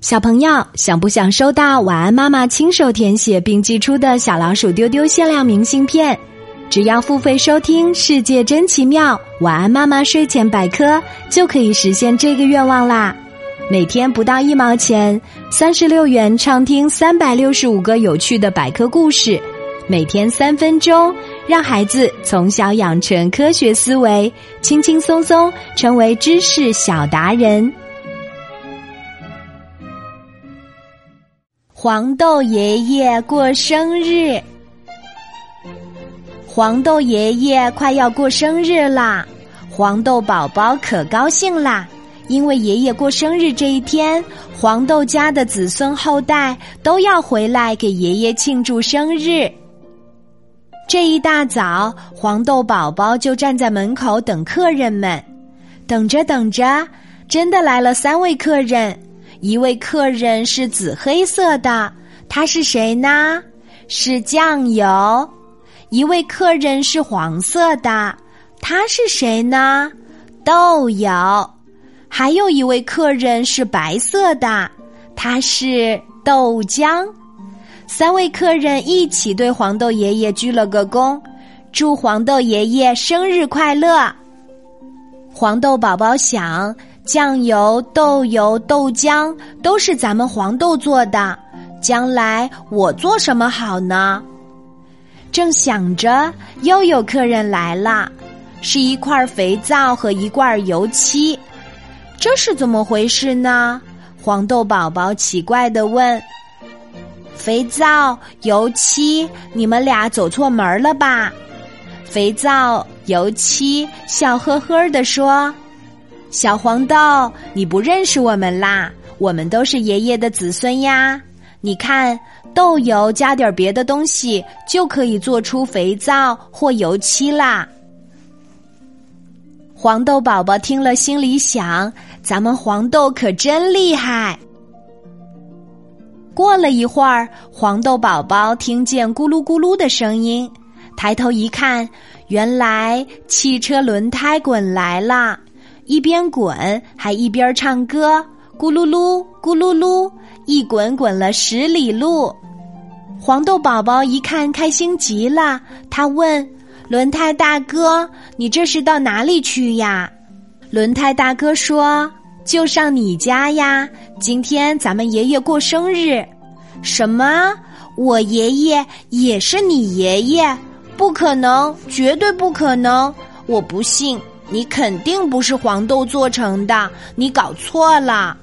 小朋友想不想收到晚安妈妈亲手填写并寄出的小老鼠丢丢限量明信片？只要付费收听《世界真奇妙晚安妈妈睡前百科》，就可以实现这个愿望啦！每天不到一毛钱，三十六元畅听三百六十五个有趣的百科故事，每天三分钟，让孩子从小养成科学思维，轻轻松松成为知识小达人。黄豆爷爷过生日，黄豆爷爷快要过生日啦！黄豆宝宝可高兴啦，因为爷爷过生日这一天，黄豆家的子孙后代都要回来给爷爷庆祝生日。这一大早，黄豆宝宝就站在门口等客人们，等着等着，真的来了三位客人。一位客人是紫黑色的，他是谁呢？是酱油。一位客人是黄色的，他是谁呢？豆油。还有一位客人是白色的，他是豆浆。三位客人一起对黄豆爷爷鞠了个躬，祝黄豆爷爷生日快乐。黄豆宝宝想。酱油、豆油、豆浆都是咱们黄豆做的，将来我做什么好呢？正想着，又有客人来了，是一块肥皂和一罐油漆，这是怎么回事呢？黄豆宝宝奇怪的问：“肥皂、油漆，你们俩走错门了吧？”肥皂、油漆笑呵呵的说。小黄豆，你不认识我们啦？我们都是爷爷的子孙呀！你看，豆油加点别的东西，就可以做出肥皂或油漆啦。黄豆宝宝听了，心里想：咱们黄豆可真厉害。过了一会儿，黄豆宝宝听见咕噜咕噜的声音，抬头一看，原来汽车轮胎滚来了。一边滚还一边唱歌，咕噜噜，咕噜噜，一滚滚了十里路。黄豆宝宝一看开心极了，他问轮胎大哥：“你这是到哪里去呀？”轮胎大哥说：“就上你家呀，今天咱们爷爷过生日。”什么？我爷爷也是你爷爷？不可能，绝对不可能！我不信。你肯定不是黄豆做成的，你搞错了。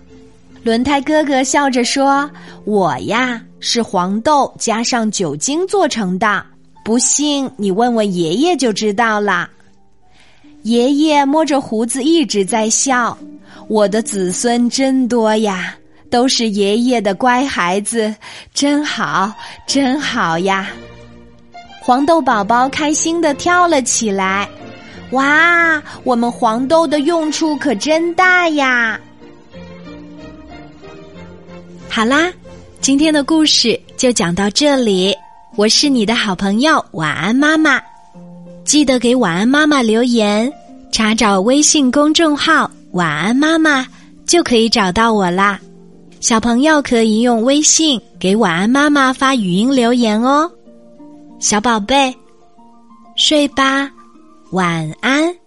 轮胎哥哥笑着说：“我呀是黄豆加上酒精做成的，不信你问问爷爷就知道了。”爷爷摸着胡子一直在笑。我的子孙真多呀，都是爷爷的乖孩子，真好，真好呀！黄豆宝宝开心的跳了起来。哇，我们黄豆的用处可真大呀！好啦，今天的故事就讲到这里。我是你的好朋友晚安妈妈，记得给晚安妈妈留言，查找微信公众号“晚安妈妈”就可以找到我啦。小朋友可以用微信给晚安妈妈发语音留言哦。小宝贝，睡吧。晚安。